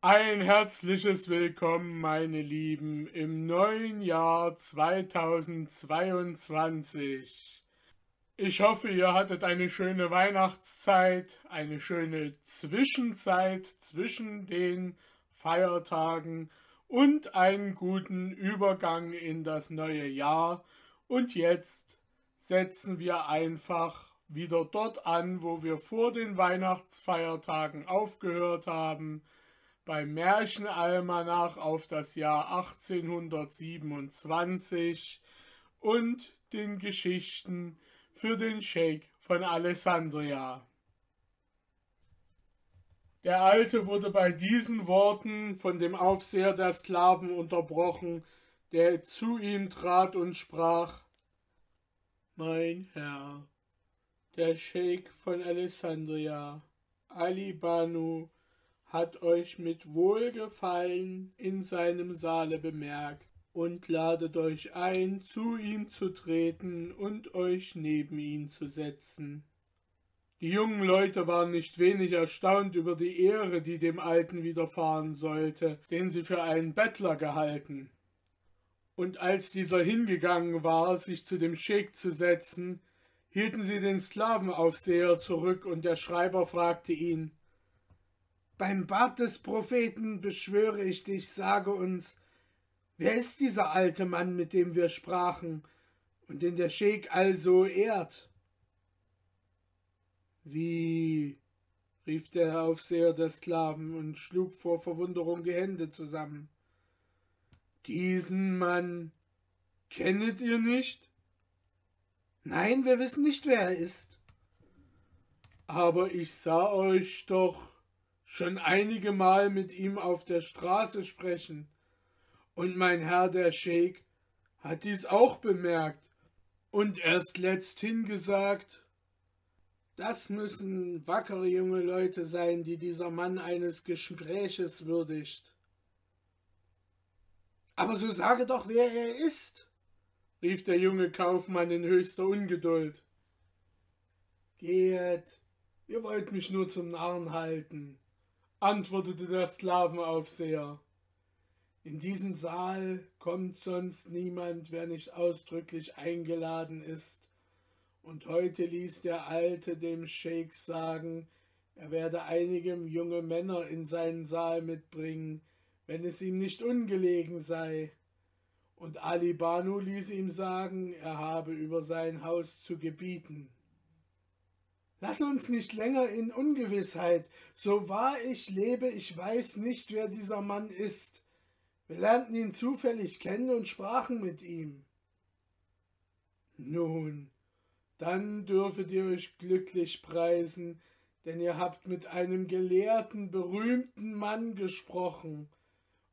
Ein herzliches Willkommen, meine Lieben, im neuen Jahr 2022. Ich hoffe, ihr hattet eine schöne Weihnachtszeit, eine schöne Zwischenzeit zwischen den Feiertagen und einen guten Übergang in das neue Jahr. Und jetzt setzen wir einfach wieder dort an, wo wir vor den Weihnachtsfeiertagen aufgehört haben, beim Märchenalmanach auf das Jahr 1827 und den Geschichten für den Sheikh von Alessandria. Der Alte wurde bei diesen Worten von dem Aufseher der Sklaven unterbrochen, der zu ihm trat und sprach Mein Herr, der Scheik von Alessandria, Ali Banu, hat euch mit Wohlgefallen in seinem Saale bemerkt und ladet euch ein, zu ihm zu treten und euch neben ihn zu setzen. Die jungen Leute waren nicht wenig erstaunt über die Ehre, die dem Alten widerfahren sollte, den sie für einen Bettler gehalten. Und als dieser hingegangen war, sich zu dem Scheik zu setzen, hielten sie den Sklavenaufseher zurück, und der Schreiber fragte ihn Beim Bart des Propheten beschwöre ich dich, sage uns, wer ist dieser alte Mann, mit dem wir sprachen, und den der Scheik also ehrt? Wie? rief der Aufseher der Sklaven und schlug vor Verwunderung die Hände zusammen. Diesen Mann kennet ihr nicht? Nein, wir wissen nicht, wer er ist. Aber ich sah euch doch schon einige Mal mit ihm auf der Straße sprechen, und mein Herr der Scheik hat dies auch bemerkt und erst letzthin gesagt, das müssen wackere junge Leute sein, die dieser Mann eines Gespräches würdigt. Aber so sage doch, wer er ist, rief der junge Kaufmann in höchster Ungeduld. Geht, ihr wollt mich nur zum Narren halten, antwortete der Sklavenaufseher. In diesen Saal kommt sonst niemand, wer nicht ausdrücklich eingeladen ist und heute ließ der Alte dem Scheik sagen, er werde einige junge Männer in seinen Saal mitbringen, wenn es ihm nicht ungelegen sei. Und Ali Banu ließ ihm sagen, er habe über sein Haus zu gebieten. Lass uns nicht länger in Ungewissheit. So wahr ich lebe, ich weiß nicht, wer dieser Mann ist. Wir lernten ihn zufällig kennen und sprachen mit ihm. Nun, dann dürfet ihr euch glücklich preisen, denn ihr habt mit einem gelehrten, berühmten Mann gesprochen,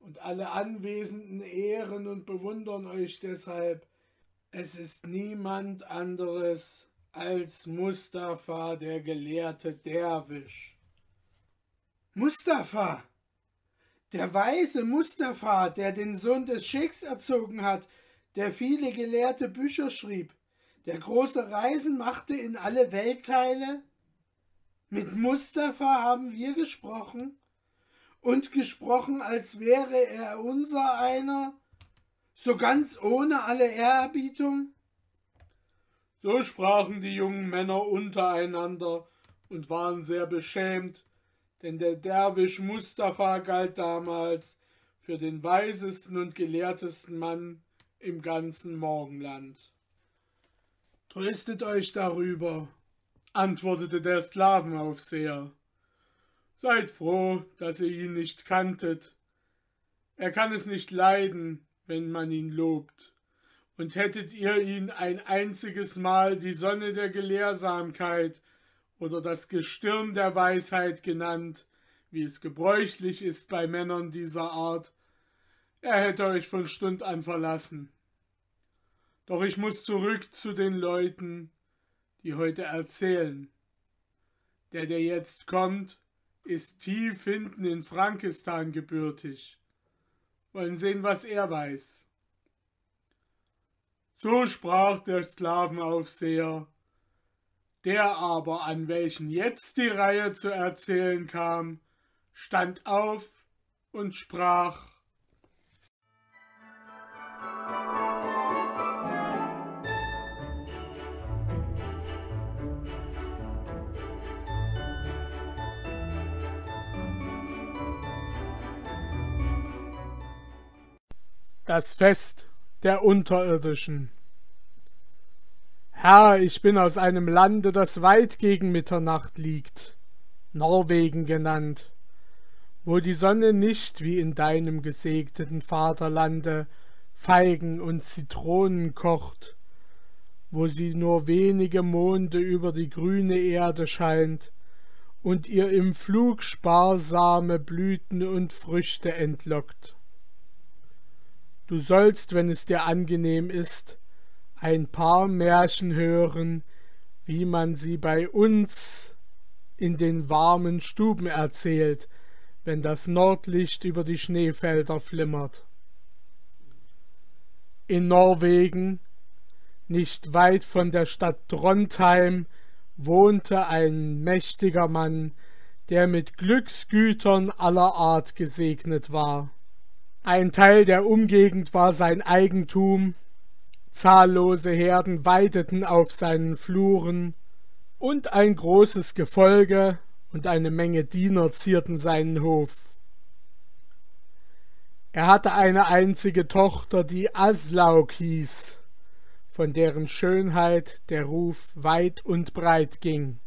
und alle Anwesenden ehren und bewundern euch deshalb. Es ist niemand anderes als Mustafa, der gelehrte Derwisch. Mustafa! Der weise Mustafa, der den Sohn des Scheiks erzogen hat, der viele gelehrte Bücher schrieb, der große Reisen machte in alle Weltteile? Mit Mustafa haben wir gesprochen und gesprochen, als wäre er unser einer, so ganz ohne alle Ehrerbietung? So sprachen die jungen Männer untereinander und waren sehr beschämt, denn der Derwisch Mustafa galt damals für den weisesten und gelehrtesten Mann im ganzen Morgenland. Tröstet euch darüber, antwortete der Sklavenaufseher. Seid froh, dass ihr ihn nicht kanntet. Er kann es nicht leiden, wenn man ihn lobt. Und hättet ihr ihn ein einziges Mal die Sonne der Gelehrsamkeit oder das Gestirn der Weisheit genannt, wie es gebräuchlich ist bei Männern dieser Art, er hätte euch von Stund an verlassen. Doch ich muss zurück zu den Leuten, die heute erzählen. Der, der jetzt kommt, ist tief hinten in Frankistan gebürtig. Wollen sehen, was er weiß. So sprach der Sklavenaufseher. Der aber, an welchen jetzt die Reihe zu erzählen kam, stand auf, und sprach Das Fest der Unterirdischen. Herr, ich bin aus einem Lande, das weit gegen Mitternacht liegt, Norwegen genannt, wo die Sonne nicht wie in deinem gesegneten Vaterlande Feigen und Zitronen kocht, wo sie nur wenige Monde über die grüne Erde scheint und ihr im Flug sparsame Blüten und Früchte entlockt. Du sollst, wenn es dir angenehm ist, ein paar Märchen hören, wie man sie bei uns in den warmen Stuben erzählt, wenn das Nordlicht über die Schneefelder flimmert. In Norwegen, nicht weit von der Stadt Trondheim, wohnte ein mächtiger Mann, der mit Glücksgütern aller Art gesegnet war. Ein Teil der Umgegend war sein Eigentum, zahllose Herden weideten auf seinen Fluren, und ein großes Gefolge und eine Menge Diener zierten seinen Hof. Er hatte eine einzige Tochter, die Aslaug hieß, von deren Schönheit der Ruf weit und breit ging.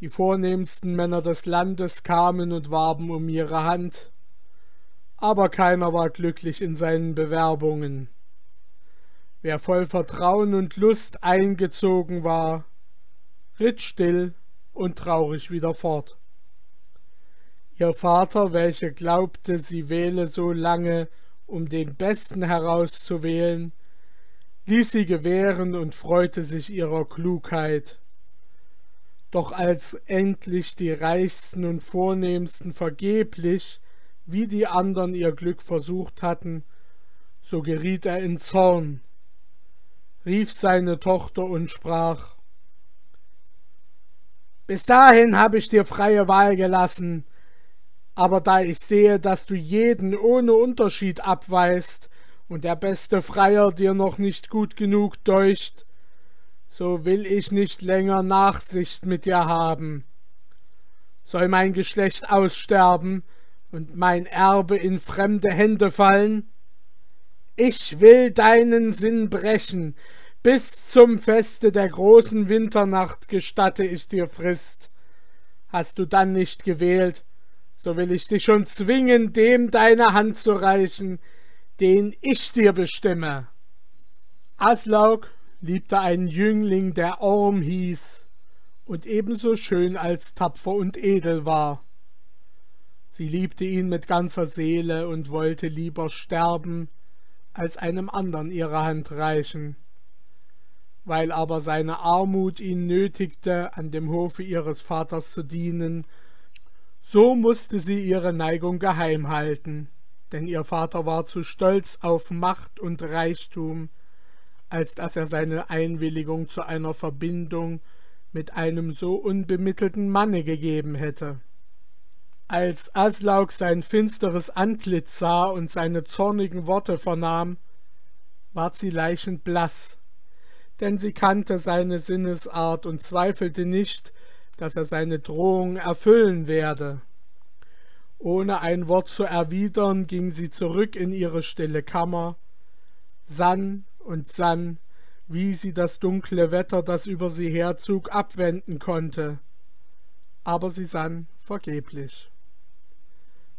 Die vornehmsten Männer des Landes kamen und warben um ihre Hand, aber keiner war glücklich in seinen Bewerbungen. Wer voll Vertrauen und Lust eingezogen war, ritt still und traurig wieder fort. Ihr Vater, welcher glaubte, sie wähle so lange, um den Besten herauszuwählen, ließ sie gewähren und freute sich ihrer Klugheit. Doch als endlich die Reichsten und Vornehmsten vergeblich wie die andern ihr Glück versucht hatten, so geriet er in Zorn, rief seine Tochter und sprach Bis dahin habe ich dir freie Wahl gelassen, aber da ich sehe, dass du jeden ohne Unterschied abweist und der beste Freier dir noch nicht gut genug deucht, so will ich nicht länger Nachsicht mit dir haben. Soll mein Geschlecht aussterben, und mein Erbe in fremde Hände fallen? Ich will deinen Sinn brechen, bis zum Feste der großen Winternacht gestatte ich dir Frist. Hast du dann nicht gewählt, so will ich dich schon zwingen, dem deine Hand zu reichen, den ich dir bestimme. Aslaug liebte einen Jüngling, der Orm hieß und ebenso schön als tapfer und edel war. Sie liebte ihn mit ganzer Seele und wollte lieber sterben, als einem andern ihre Hand reichen. Weil aber seine Armut ihn nötigte, an dem Hofe ihres Vaters zu dienen, so musste sie ihre Neigung geheim halten, denn ihr Vater war zu stolz auf Macht und Reichtum, als dass er seine Einwilligung zu einer Verbindung mit einem so unbemittelten Manne gegeben hätte. Als Aslaug sein finsteres Antlitz sah und seine zornigen Worte vernahm, ward sie leichend blass, denn sie kannte seine Sinnesart und zweifelte nicht, dass er seine Drohung erfüllen werde. Ohne ein Wort zu erwidern, ging sie zurück in ihre stille Kammer, sann und sann, wie sie das dunkle Wetter, das über sie herzog, abwenden konnte. Aber sie sann vergeblich.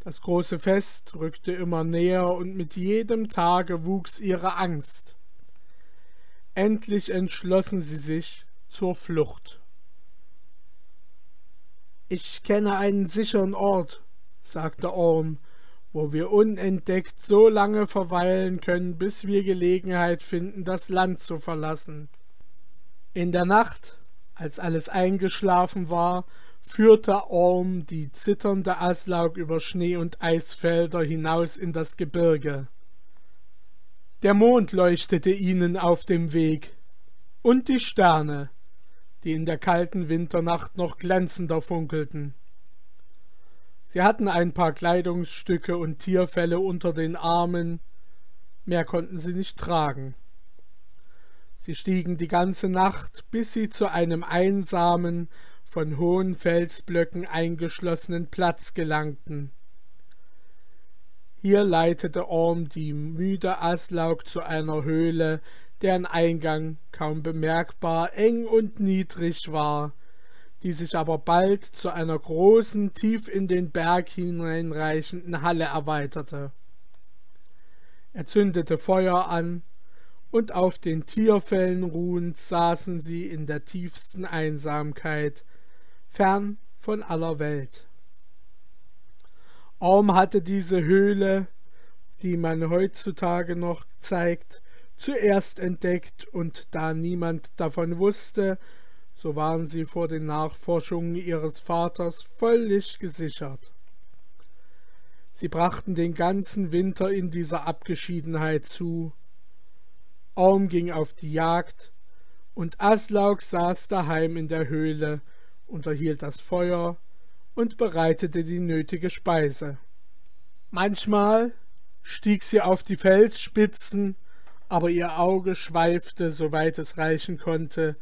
Das große Fest rückte immer näher und mit jedem Tage wuchs ihre Angst. Endlich entschlossen sie sich zur Flucht. Ich kenne einen sicheren Ort, sagte Orm, wo wir unentdeckt so lange verweilen können, bis wir Gelegenheit finden, das Land zu verlassen. In der Nacht, als alles eingeschlafen war, führte Orm die zitternde Aslaug über Schnee und Eisfelder hinaus in das Gebirge. Der Mond leuchtete ihnen auf dem Weg, und die Sterne, die in der kalten Winternacht noch glänzender funkelten. Sie hatten ein paar Kleidungsstücke und Tierfelle unter den Armen, mehr konnten sie nicht tragen. Sie stiegen die ganze Nacht, bis sie zu einem einsamen, von hohen Felsblöcken eingeschlossenen Platz gelangten. Hier leitete Orm die müde Aslaug zu einer Höhle, deren Eingang kaum bemerkbar eng und niedrig war, die sich aber bald zu einer großen, tief in den Berg hineinreichenden Halle erweiterte. Er zündete Feuer an, und auf den Tierfällen ruhend saßen sie in der tiefsten Einsamkeit, fern von aller Welt. Orm hatte diese Höhle, die man heutzutage noch zeigt, zuerst entdeckt, und da niemand davon wusste, so waren sie vor den Nachforschungen ihres Vaters völlig gesichert. Sie brachten den ganzen Winter in dieser Abgeschiedenheit zu. Orm ging auf die Jagd, und Aslaug saß daheim in der Höhle, unterhielt das Feuer und bereitete die nötige Speise. Manchmal stieg sie auf die Felsspitzen, aber ihr Auge schweifte, soweit es reichen konnte,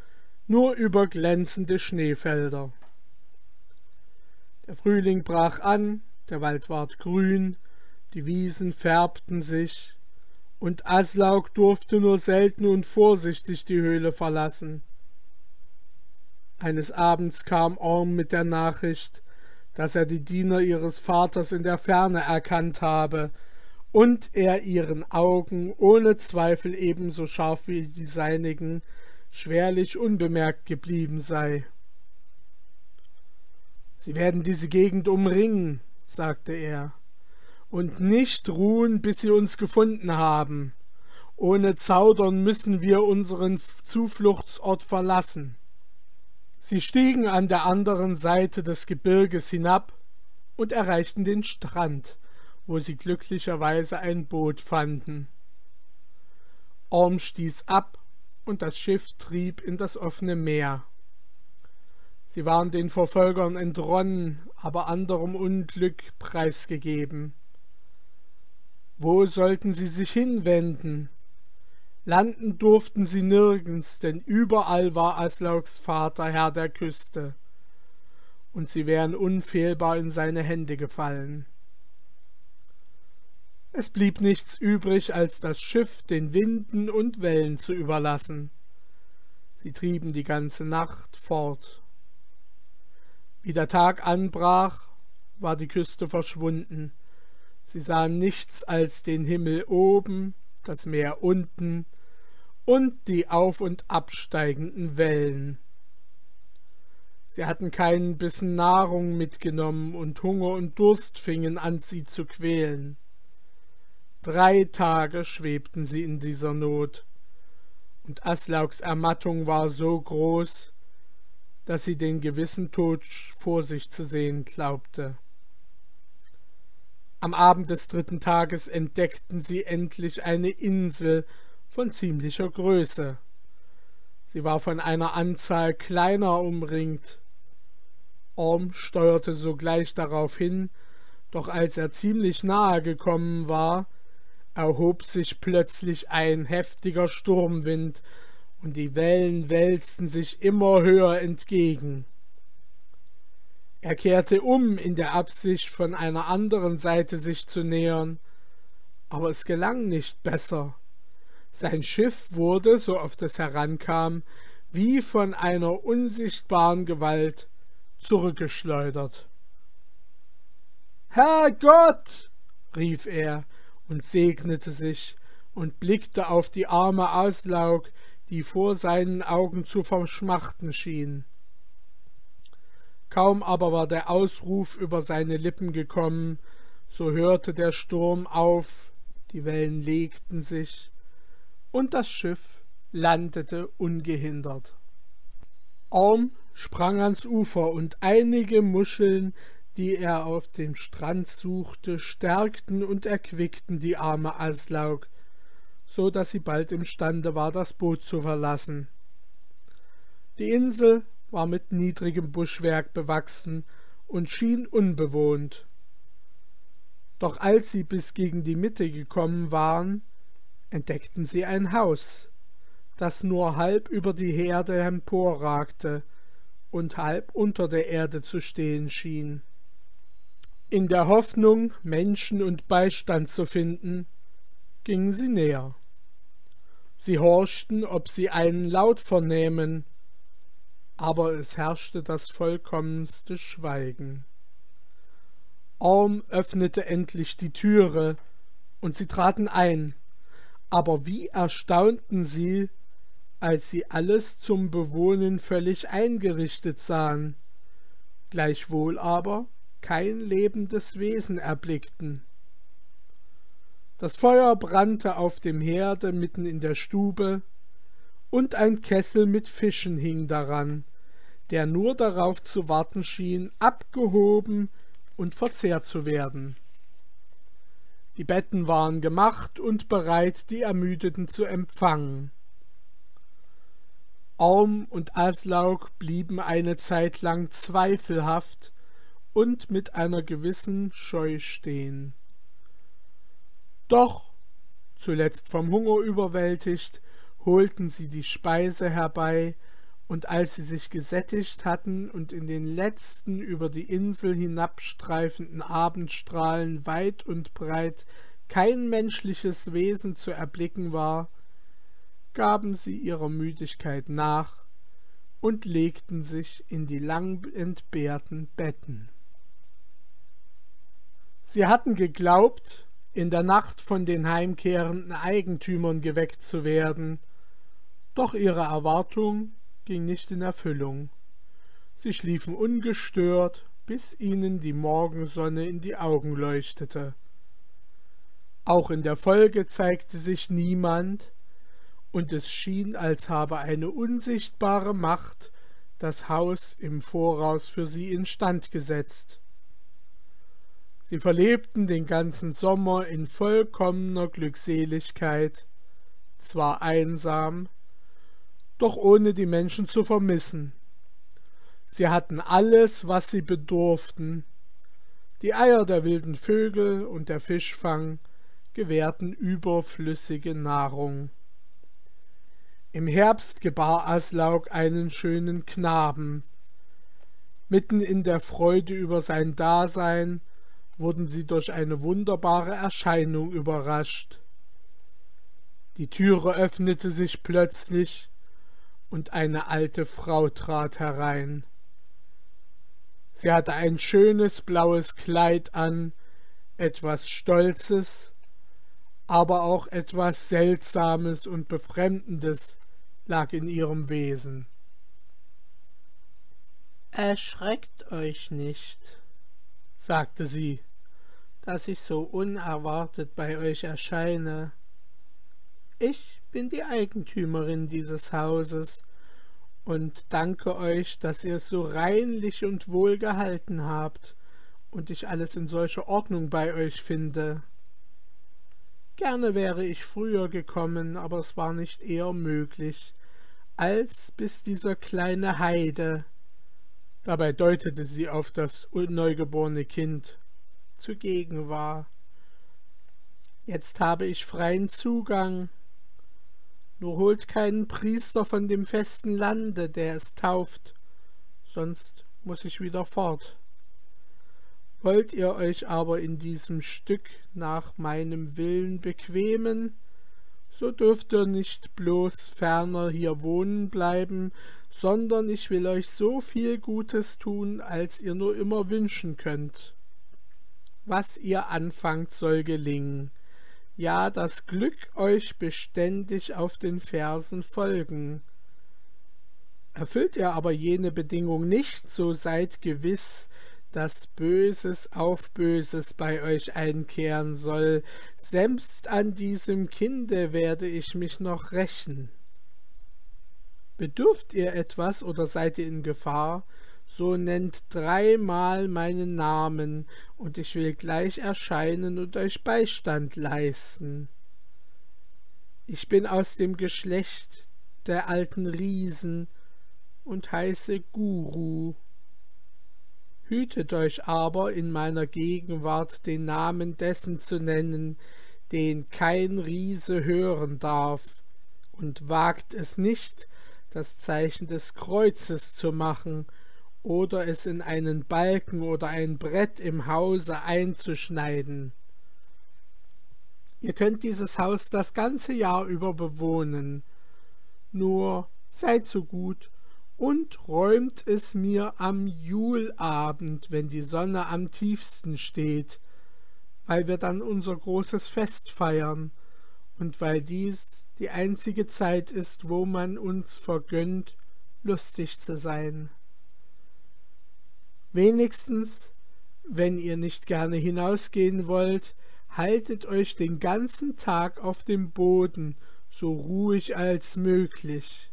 nur über glänzende Schneefelder. Der Frühling brach an, der Wald ward grün, die Wiesen färbten sich, und Aslaug durfte nur selten und vorsichtig die Höhle verlassen. Eines Abends kam Orm mit der Nachricht, dass er die Diener ihres Vaters in der Ferne erkannt habe und er ihren Augen ohne Zweifel ebenso scharf wie die seinigen schwerlich unbemerkt geblieben sei. Sie werden diese Gegend umringen, sagte er, und nicht ruhen, bis sie uns gefunden haben. Ohne Zaudern müssen wir unseren Zufluchtsort verlassen. Sie stiegen an der anderen Seite des Gebirges hinab und erreichten den Strand, wo sie glücklicherweise ein Boot fanden. Orm stieß ab und das Schiff trieb in das offene Meer. Sie waren den Verfolgern entronnen, aber anderem Unglück preisgegeben. Wo sollten sie sich hinwenden? Landen durften sie nirgends, denn überall war Aslaugs Vater Herr der Küste, und sie wären unfehlbar in seine Hände gefallen. Es blieb nichts übrig, als das Schiff den Winden und Wellen zu überlassen. Sie trieben die ganze Nacht fort. Wie der Tag anbrach, war die Küste verschwunden. Sie sahen nichts als den Himmel oben, das Meer unten und die auf und absteigenden Wellen. Sie hatten keinen Bissen Nahrung mitgenommen, und Hunger und Durst fingen an, sie zu quälen. Drei Tage schwebten sie in dieser Not, und Aslaugs Ermattung war so groß, dass sie den gewissen Tod vor sich zu sehen glaubte. Am Abend des dritten Tages entdeckten sie endlich eine Insel von ziemlicher Größe. Sie war von einer Anzahl kleiner umringt. Orm steuerte sogleich darauf hin, doch als er ziemlich nahe gekommen war, erhob sich plötzlich ein heftiger Sturmwind, und die Wellen wälzten sich immer höher entgegen. Er kehrte um in der Absicht, von einer anderen Seite sich zu nähern, aber es gelang nicht besser. Sein Schiff wurde, so oft es herankam, wie von einer unsichtbaren Gewalt zurückgeschleudert. Herr Gott! rief er, und segnete sich und blickte auf die arme Auslaug, die vor seinen Augen zu verschmachten schien. Kaum aber war der Ausruf über seine Lippen gekommen, so hörte der Sturm auf, die Wellen legten sich, und das Schiff landete ungehindert. Orm sprang ans Ufer, und einige Muscheln die er auf dem Strand suchte, stärkten und erquickten die arme Aslaug, so dass sie bald imstande war, das Boot zu verlassen. Die Insel war mit niedrigem Buschwerk bewachsen und schien unbewohnt. Doch als sie bis gegen die Mitte gekommen waren, entdeckten sie ein Haus, das nur halb über die Herde emporragte und halb unter der Erde zu stehen schien. In der Hoffnung, Menschen und Beistand zu finden, gingen sie näher. Sie horchten, ob sie einen Laut vernähmen, aber es herrschte das vollkommenste Schweigen. Orm öffnete endlich die Türe, und sie traten ein, aber wie erstaunten sie, als sie alles zum Bewohnen völlig eingerichtet sahen, gleichwohl aber kein lebendes Wesen erblickten. Das Feuer brannte auf dem Herde mitten in der Stube, und ein Kessel mit Fischen hing daran, der nur darauf zu warten schien, abgehoben und verzehrt zu werden. Die Betten waren gemacht und bereit, die Ermüdeten zu empfangen. Orm und Aslaug blieben eine Zeit lang zweifelhaft und mit einer gewissen Scheu stehen. Doch, zuletzt vom Hunger überwältigt, holten sie die Speise herbei, und als sie sich gesättigt hatten und in den letzten über die Insel hinabstreifenden Abendstrahlen weit und breit kein menschliches Wesen zu erblicken war, gaben sie ihrer Müdigkeit nach und legten sich in die lang entbehrten Betten. Sie hatten geglaubt, in der Nacht von den heimkehrenden Eigentümern geweckt zu werden, doch ihre Erwartung ging nicht in Erfüllung. Sie schliefen ungestört, bis ihnen die Morgensonne in die Augen leuchtete. Auch in der Folge zeigte sich niemand, und es schien, als habe eine unsichtbare Macht das Haus im Voraus für sie instand gesetzt. Sie verlebten den ganzen Sommer in vollkommener Glückseligkeit, zwar einsam, doch ohne die Menschen zu vermissen. Sie hatten alles, was sie bedurften. Die Eier der wilden Vögel und der Fischfang gewährten überflüssige Nahrung. Im Herbst gebar Aslaug einen schönen Knaben. Mitten in der Freude über sein Dasein wurden sie durch eine wunderbare Erscheinung überrascht. Die Türe öffnete sich plötzlich, und eine alte Frau trat herein. Sie hatte ein schönes blaues Kleid an, etwas Stolzes, aber auch etwas Seltsames und Befremdendes lag in ihrem Wesen. Erschreckt euch nicht, sagte sie, dass ich so unerwartet bei euch erscheine. Ich bin die Eigentümerin dieses Hauses und danke euch, dass ihr es so reinlich und wohl gehalten habt und ich alles in solcher Ordnung bei euch finde. Gerne wäre ich früher gekommen, aber es war nicht eher möglich, als bis dieser kleine Heide, dabei deutete sie auf das neugeborene Kind, zugegen war. Jetzt habe ich freien Zugang, nur holt keinen Priester von dem festen Lande, der es tauft, sonst muss ich wieder fort. Wollt ihr euch aber in diesem Stück nach meinem Willen bequemen, so dürft ihr nicht bloß ferner hier wohnen bleiben, sondern ich will euch so viel Gutes tun, als ihr nur immer wünschen könnt. Was ihr anfangt, soll gelingen, ja das Glück euch beständig auf den Fersen folgen. Erfüllt ihr aber jene Bedingung nicht, so seid gewiss, dass Böses auf Böses bei euch einkehren soll, selbst an diesem Kinde werde ich mich noch rächen. Bedürft ihr etwas oder seid ihr in Gefahr, so nennt dreimal meinen Namen, und ich will gleich erscheinen und euch Beistand leisten. Ich bin aus dem Geschlecht der alten Riesen und heiße Guru. Hütet euch aber in meiner Gegenwart den Namen dessen zu nennen, den kein Riese hören darf, und wagt es nicht, das Zeichen des Kreuzes zu machen oder es in einen Balken oder ein Brett im Hause einzuschneiden. Ihr könnt dieses Haus das ganze Jahr über bewohnen, nur seid so gut und räumt es mir am Julabend, wenn die Sonne am tiefsten steht, weil wir dann unser großes Fest feiern und weil dies die einzige Zeit ist, wo man uns vergönnt, lustig zu sein. Wenigstens, wenn ihr nicht gerne hinausgehen wollt, haltet euch den ganzen Tag auf dem Boden, so ruhig als möglich.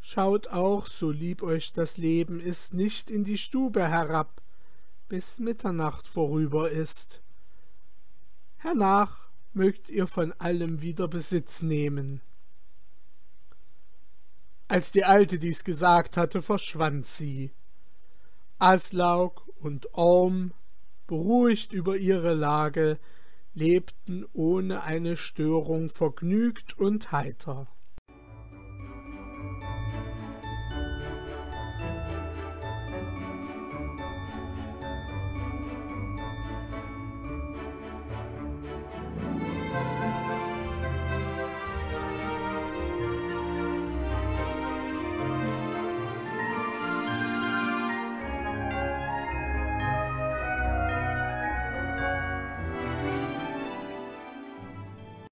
Schaut auch, so lieb euch das Leben ist, nicht in die Stube herab, bis Mitternacht vorüber ist. Hernach mögt ihr von allem wieder Besitz nehmen. Als die Alte dies gesagt hatte, verschwand sie. Aslaug und Orm, beruhigt über ihre Lage, lebten ohne eine Störung vergnügt und heiter.